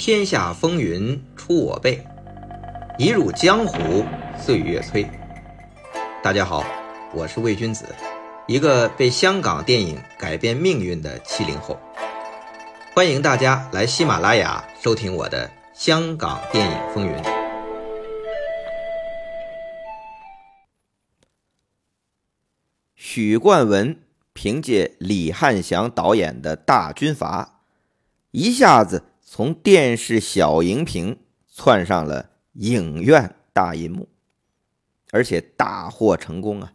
天下风云出我辈，一入江湖岁月催。大家好，我是魏君子，一个被香港电影改变命运的七零后。欢迎大家来喜马拉雅收听我的《香港电影风云》。许冠文凭借李汉祥导演的大军阀，一下子从电视小荧屏窜上了影院大银幕，而且大获成功啊！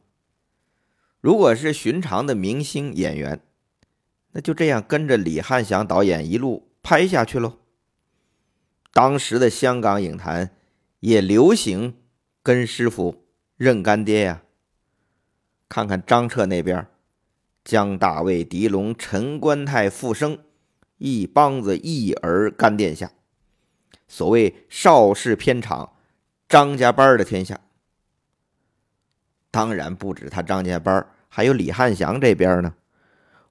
如果是寻常的明星演员，那就这样跟着李汉祥导演一路拍下去喽。当时的香港影坛也流行跟师傅认干爹呀。看看张彻那边，江大卫、狄龙、陈观泰、傅声，一帮子一儿干殿下。所谓邵氏片场，张家班的天下。当然不止他张家班，还有李汉祥这边呢。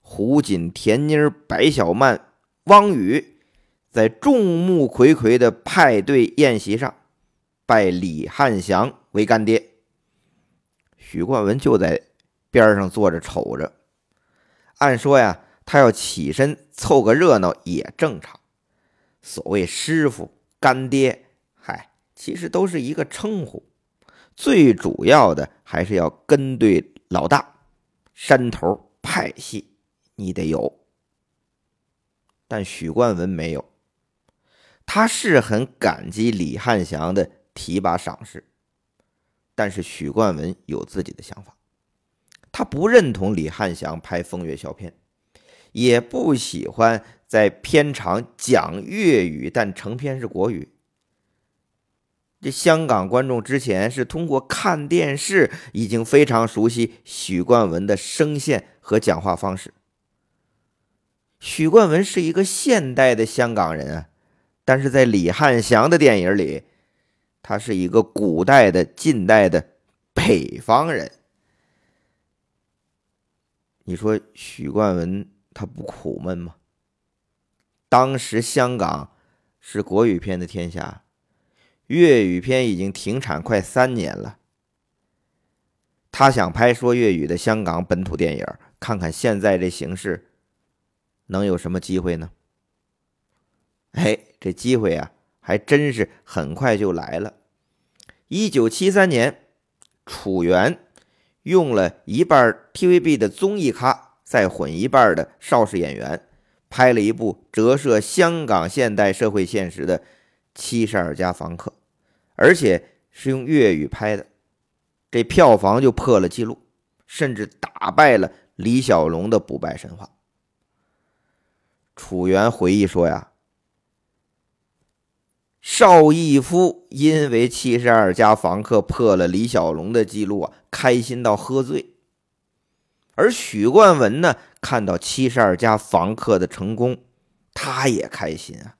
胡锦、田妮、白小曼、汪宇，在众目睽睽的派对宴席上，拜李汉祥为干爹。许冠文就在边上坐着瞅着。按说呀，他要起身凑个热闹也正常。所谓师傅、干爹，嗨，其实都是一个称呼。最主要的还是要跟对老大，山头派系你得有。但许冠文没有，他是很感激李汉祥的提拔赏识。但是许冠文有自己的想法，他不认同李汉祥拍风月小片，也不喜欢在片场讲粤语，但成片是国语。这香港观众之前是通过看电视，已经非常熟悉许冠文的声线和讲话方式。许冠文是一个现代的香港人啊，但是在李汉祥的电影里。他是一个古代的、近代的北方人。你说许冠文他不苦闷吗？当时香港是国语片的天下，粤语片已经停产快三年了。他想拍说粤语的香港本土电影，看看现在这形势，能有什么机会呢？哎，这机会啊！还真是很快就来了。一九七三年，楚原用了一半 TVB 的综艺咖，再混一半的邵氏演员，拍了一部折射香港现代社会现实的《七十二家房客》，而且是用粤语拍的，这票房就破了记录，甚至打败了李小龙的《不败神话》。楚原回忆说呀。邵逸夫因为七十二家房客破了李小龙的记录啊，开心到喝醉。而许冠文呢，看到七十二家房客的成功，他也开心啊，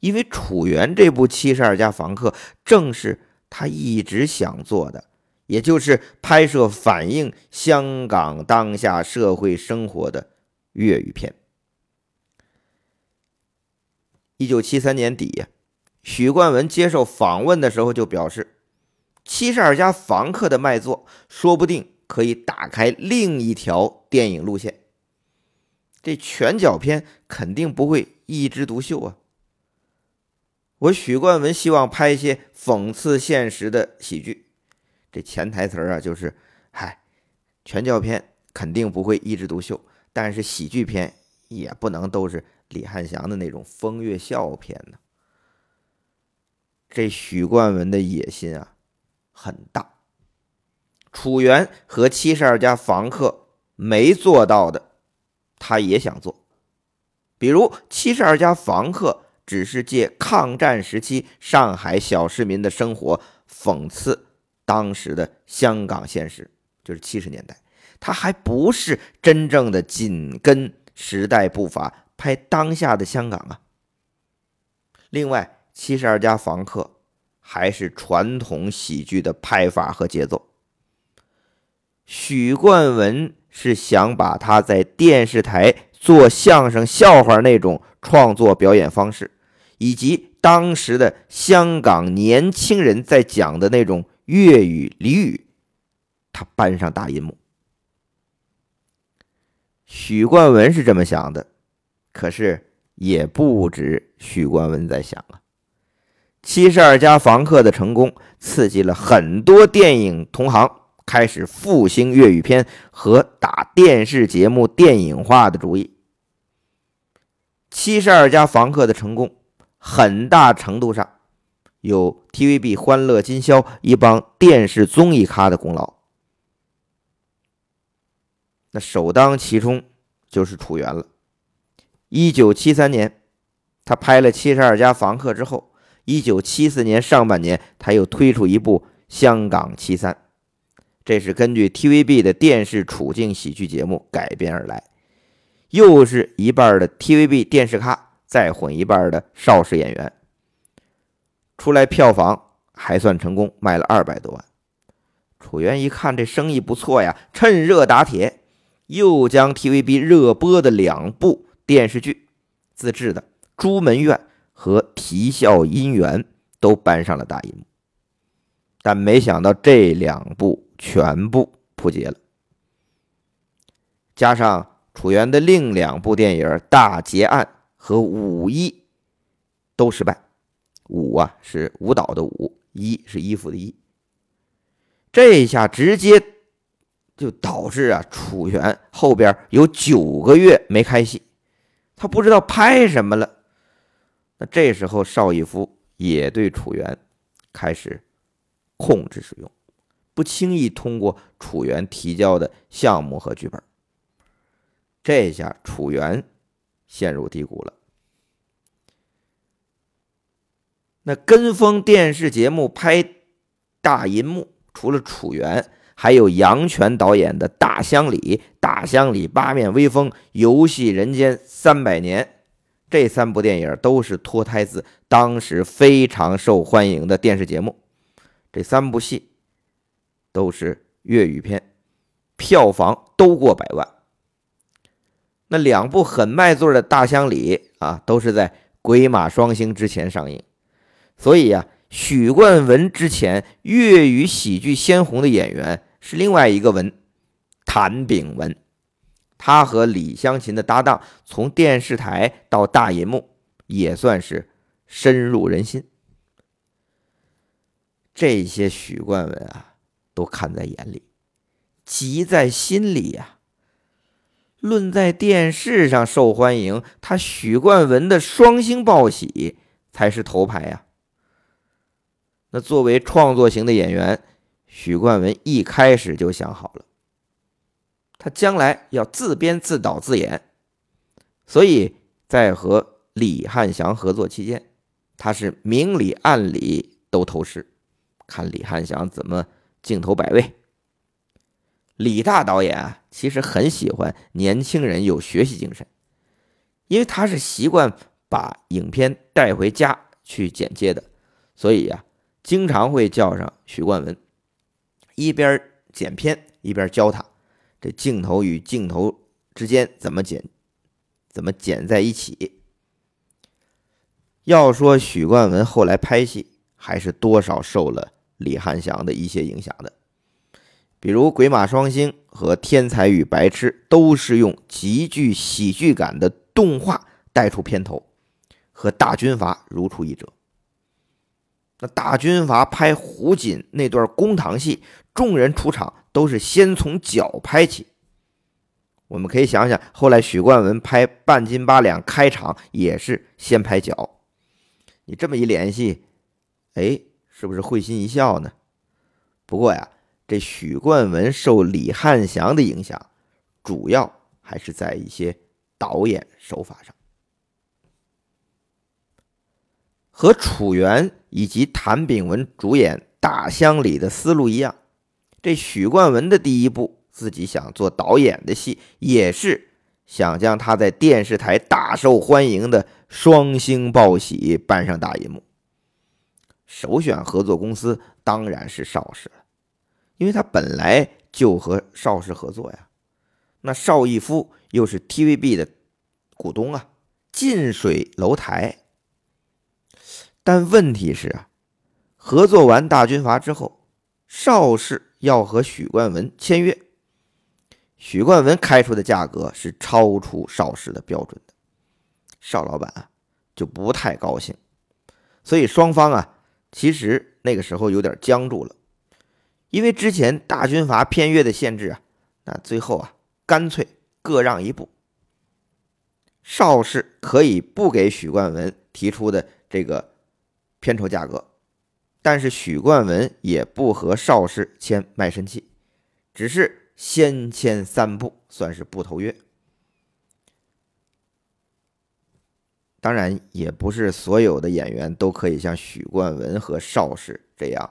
因为楚原这部七十二家房客正是他一直想做的，也就是拍摄反映香港当下社会生活的粤语片。一九七三年底。许冠文接受访问的时候就表示：“七十二家房客的卖座，说不定可以打开另一条电影路线。这拳脚片肯定不会一枝独秀啊！我许冠文希望拍一些讽刺现实的喜剧。这潜台词啊，就是：嗨，拳脚片肯定不会一枝独秀，但是喜剧片也不能都是李汉祥的那种风月笑片呢。”这许冠文的野心啊，很大。楚原和七十二家房客没做到的，他也想做。比如七十二家房客只是借抗战时期上海小市民的生活讽刺当时的香港现实，就是七十年代，他还不是真正的紧跟时代步伐拍当下的香港啊。另外。七十二家房客还是传统喜剧的拍法和节奏。许冠文是想把他在电视台做相声笑话那种创作表演方式，以及当时的香港年轻人在讲的那种粤语俚语，他搬上大银幕。许冠文是这么想的，可是也不止许冠文在想啊。七十二家房客的成功，刺激了很多电影同行开始复兴粤语片和打电视节目电影化的主意。七十二家房客的成功，很大程度上有 TVB《欢乐今宵》一帮电视综艺咖的功劳。那首当其冲就是楚原了。一九七三年，他拍了《七十二家房客》之后，一九七四年上半年，他又推出一部《香港七三》，这是根据 TVB 的电视处境喜剧节目改编而来，又是一半的 TVB 电视咖，再混一半的邵氏演员，出来票房还算成功，卖了二百多万。楚原一看这生意不错呀，趁热打铁。又将 TVB 热播的两部电视剧自制的《朱门怨》和《啼笑姻缘》都搬上了大银幕，但没想到这两部全部扑街了。加上楚原的另两部电影《大劫案》和《舞衣》都失败，舞啊是舞蹈的舞，衣是衣服的衣，这一下直接。就导致啊，楚原后边有九个月没开戏，他不知道拍什么了。那这时候邵逸夫也对楚原开始控制使用，不轻易通过楚原提交的项目和剧本。这下楚原陷入低谷了。那跟风电视节目拍大银幕，除了楚原。还有杨泉导演的《大乡里》《大乡里八面威风》《游戏人间三百年》，这三部电影都是脱胎自当时非常受欢迎的电视节目。这三部戏都是粤语片，票房都过百万。那两部很卖座的《大乡里》啊，都是在《鬼马双星》之前上映，所以呀，许冠文之前粤语喜剧鲜红的演员。是另外一个文，谭炳文，他和李香琴的搭档，从电视台到大银幕，也算是深入人心。这些许冠文啊，都看在眼里，急在心里呀。论在电视上受欢迎，他许冠文的双星报喜才是头牌呀。那作为创作型的演员。许冠文一开始就想好了，他将来要自编自导自演，所以在和李汉祥合作期间，他是明里暗里都投师，看李汉祥怎么镜头摆位。李大导演啊，其实很喜欢年轻人有学习精神，因为他是习惯把影片带回家去剪接的，所以呀，经常会叫上许冠文。一边剪片一边教他，这镜头与镜头之间怎么剪，怎么剪在一起。要说许冠文后来拍戏，还是多少受了李汉祥的一些影响的。比如《鬼马双星》和《天才与白痴》，都是用极具喜剧感的动画带出片头，和《大军阀》如出一辙。那大军阀拍胡锦那段公堂戏，众人出场都是先从脚拍起。我们可以想想，后来许冠文拍半斤八两开场也是先拍脚。你这么一联系，哎，是不是会心一笑呢？不过呀，这许冠文受李汉祥的影响，主要还是在一些导演手法上。和楚原以及谭炳文主演《大乡里》的思路一样，这许冠文的第一部自己想做导演的戏，也是想将他在电视台大受欢迎的《双星报喜》搬上大银幕。首选合作公司当然是邵氏了，因为他本来就和邵氏合作呀。那邵逸夫又是 TVB 的股东啊，近水楼台。但问题是啊，合作完大军阀之后，邵氏要和许冠文签约，许冠文开出的价格是超出邵氏的标准的，邵老板啊就不太高兴，所以双方啊其实那个时候有点僵住了，因为之前大军阀偏约的限制啊，那最后啊干脆各让一步。邵氏可以不给许冠文提出的这个片酬价格，但是许冠文也不和邵氏签卖身契，只是先签三步，算是不投约。当然，也不是所有的演员都可以像许冠文和邵氏这样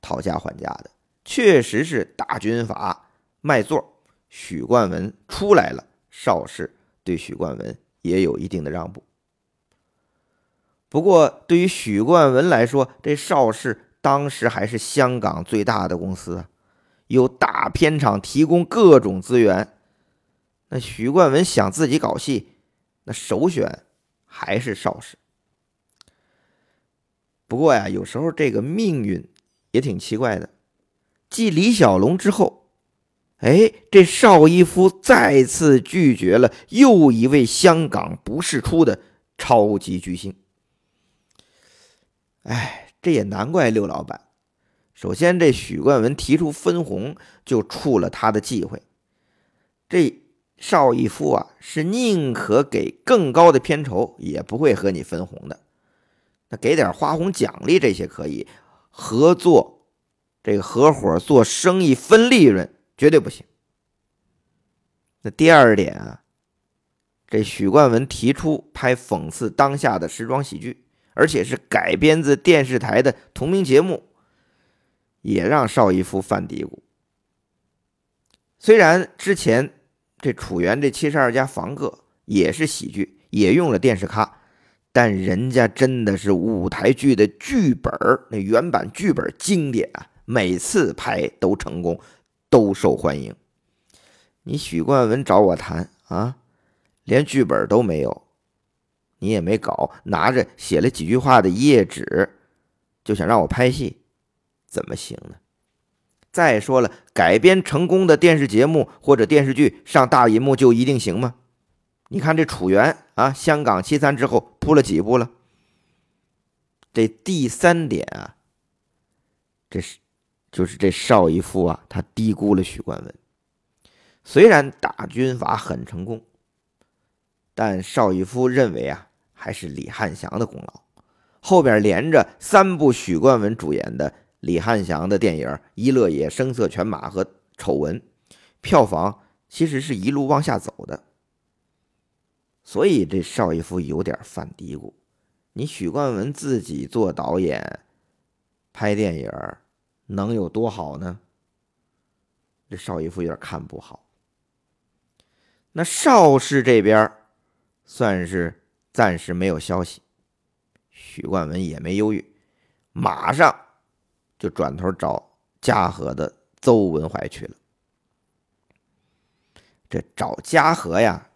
讨价还价的，确实是大军阀卖座，许冠文出来了，邵氏。对许冠文也有一定的让步，不过对于许冠文来说，这邵氏当时还是香港最大的公司，有大片场提供各种资源。那许冠文想自己搞戏，那首选还是邵氏。不过呀，有时候这个命运也挺奇怪的，继李小龙之后。哎，这邵逸夫再次拒绝了又一位香港不世出的超级巨星。哎，这也难怪六老板。首先，这许冠文提出分红，就触了他的忌讳。这邵逸夫啊，是宁可给更高的片酬，也不会和你分红的。那给点花红奖励这些可以，合作这个合伙做生意分利润。绝对不行。那第二点啊，这许冠文提出拍讽刺当下的时装喜剧，而且是改编自电视台的同名节目，也让邵逸夫犯嘀咕。虽然之前这《楚原》这七十二家房客也是喜剧，也用了电视咖，但人家真的是舞台剧的剧本那原版剧本经典啊，每次拍都成功。都受欢迎。你许冠文找我谈啊，连剧本都没有，你也没搞，拿着写了几句话的一页纸，就想让我拍戏，怎么行呢？再说了，改编成功的电视节目或者电视剧上大银幕就一定行吗？你看这《楚原》啊，香港七三之后铺了几部了？这第三点啊，这是。就是这邵逸夫啊，他低估了许冠文。虽然大军阀很成功，但邵逸夫认为啊，还是李汉祥的功劳。后边连着三部许冠文主演的李汉祥的电影《一乐野》《声色犬马》和《丑闻》，票房其实是一路往下走的。所以这邵逸夫有点犯嘀咕：你许冠文自己做导演，拍电影。能有多好呢？这邵逸夫有点看不好。那邵氏这边算是暂时没有消息，许冠文也没犹豫，马上就转头找嘉禾的邹文怀去了。这找嘉禾呀，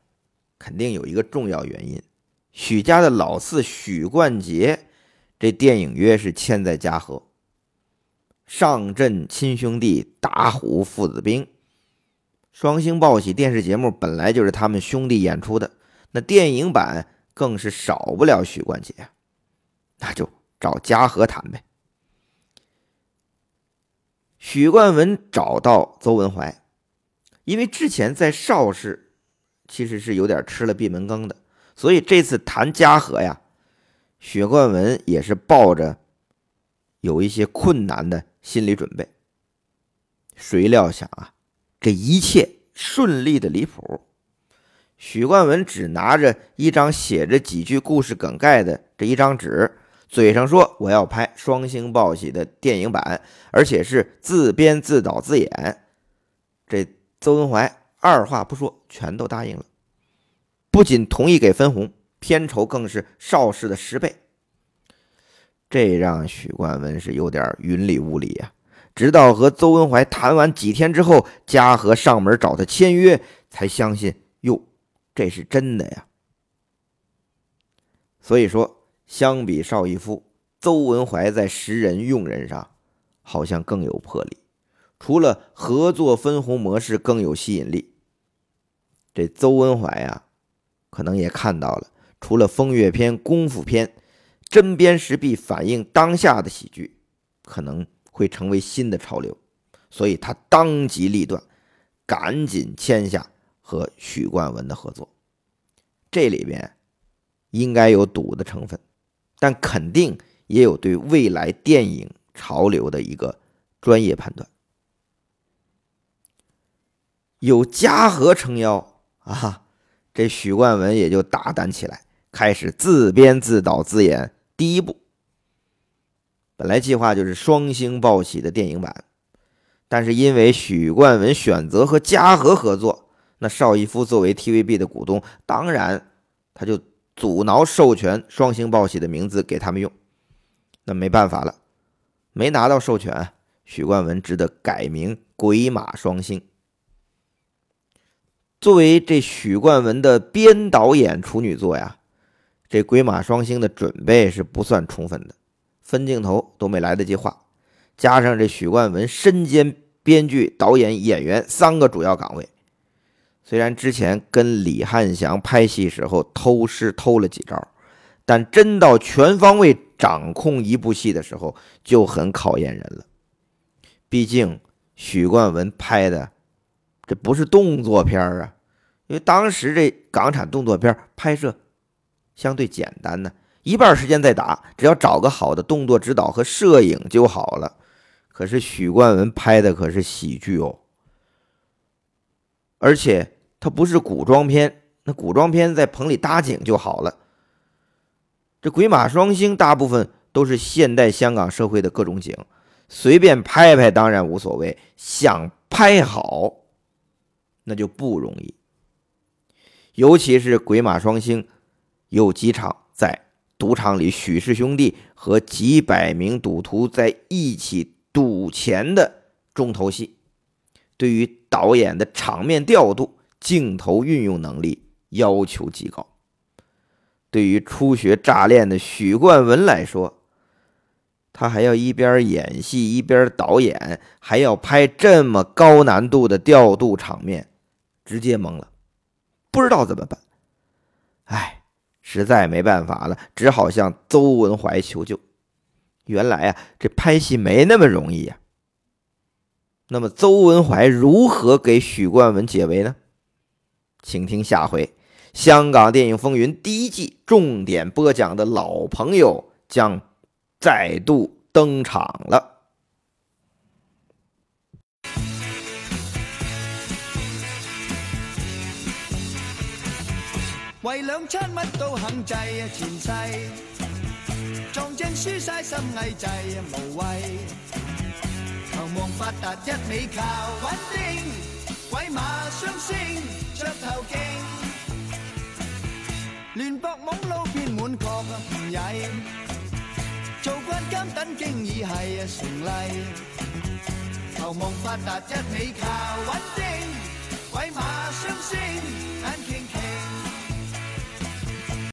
肯定有一个重要原因：许家的老四许冠杰，这电影约是签在嘉禾。上阵亲兄弟，打虎父子兵。双星报喜电视节目本来就是他们兄弟演出的，那电影版更是少不了许冠杰，那就找嘉禾谈呗。许冠文找到邹文怀，因为之前在邵氏其实是有点吃了闭门羹的，所以这次谈嘉禾呀，许冠文也是抱着有一些困难的。心理准备，谁料想啊，这一切顺利的离谱。许冠文只拿着一张写着几句故事梗概的这一张纸，嘴上说我要拍双星报喜的电影版，而且是自编自导自演。这邹文怀二话不说，全都答应了，不仅同意给分红，片酬更是邵氏的十倍。这让许冠文是有点云里雾里呀。直到和邹文怀谈完几天之后，嘉禾上门找他签约，才相信哟，这是真的呀。所以说，相比邵逸夫，邹文怀在识人用人上好像更有魄力。除了合作分红模式更有吸引力，这邹文怀啊，可能也看到了，除了风月片、功夫片，针砭时弊、反映当下的喜剧，可能会成为新的潮流，所以他当机立断，赶紧签下和许冠文的合作。这里边应该有赌的成分，但肯定也有对未来电影潮流的一个专业判断。有嘉禾撑腰啊，这许冠文也就大胆起来，开始自编自导自演第一部。本来计划就是双星报喜的电影版，但是因为许冠文选择和嘉禾合作，那邵逸夫作为 TVB 的股东，当然他就阻挠授权双星报喜的名字给他们用。那没办法了，没拿到授权，许冠文只得改名鬼马双星。作为这许冠文的编导演处女作呀，这《鬼马双星》的准备是不算充分的，分镜头都没来得及画，加上这许冠文身兼编剧、导演、演员三个主要岗位，虽然之前跟李汉祥拍戏时候偷师偷了几招，但真到全方位掌控一部戏的时候就很考验人了。毕竟许冠文拍的。这不是动作片啊，因为当时这港产动作片拍摄相对简单呢，一半时间在打，只要找个好的动作指导和摄影就好了。可是许冠文拍的可是喜剧哦，而且它不是古装片，那古装片在棚里搭景就好了。这鬼马双星大部分都是现代香港社会的各种景，随便拍拍当然无所谓，想拍好。那就不容易，尤其是鬼马双星，有几场在赌场里许氏兄弟和几百名赌徒在一起赌钱的重头戏，对于导演的场面调度、镜头运用能力要求极高。对于初学炸练的许冠文来说，他还要一边演戏一边导演，还要拍这么高难度的调度场面。直接懵了，不知道怎么办。哎，实在没办法了，只好向邹文怀求救。原来啊，这拍戏没那么容易呀。那么，邹文怀如何给许冠文解围呢？请听下回《香港电影风云》第一季重点播讲的老朋友将再度登场了。为两餐乜都肯制啊，前世撞正输晒心翳制啊，无谓求望发达一味靠稳定，鬼马双星着头劲，乱搏懵路偏满确啊唔曳，做惯监等经已系成例，求望发达一味靠稳定，鬼马双星。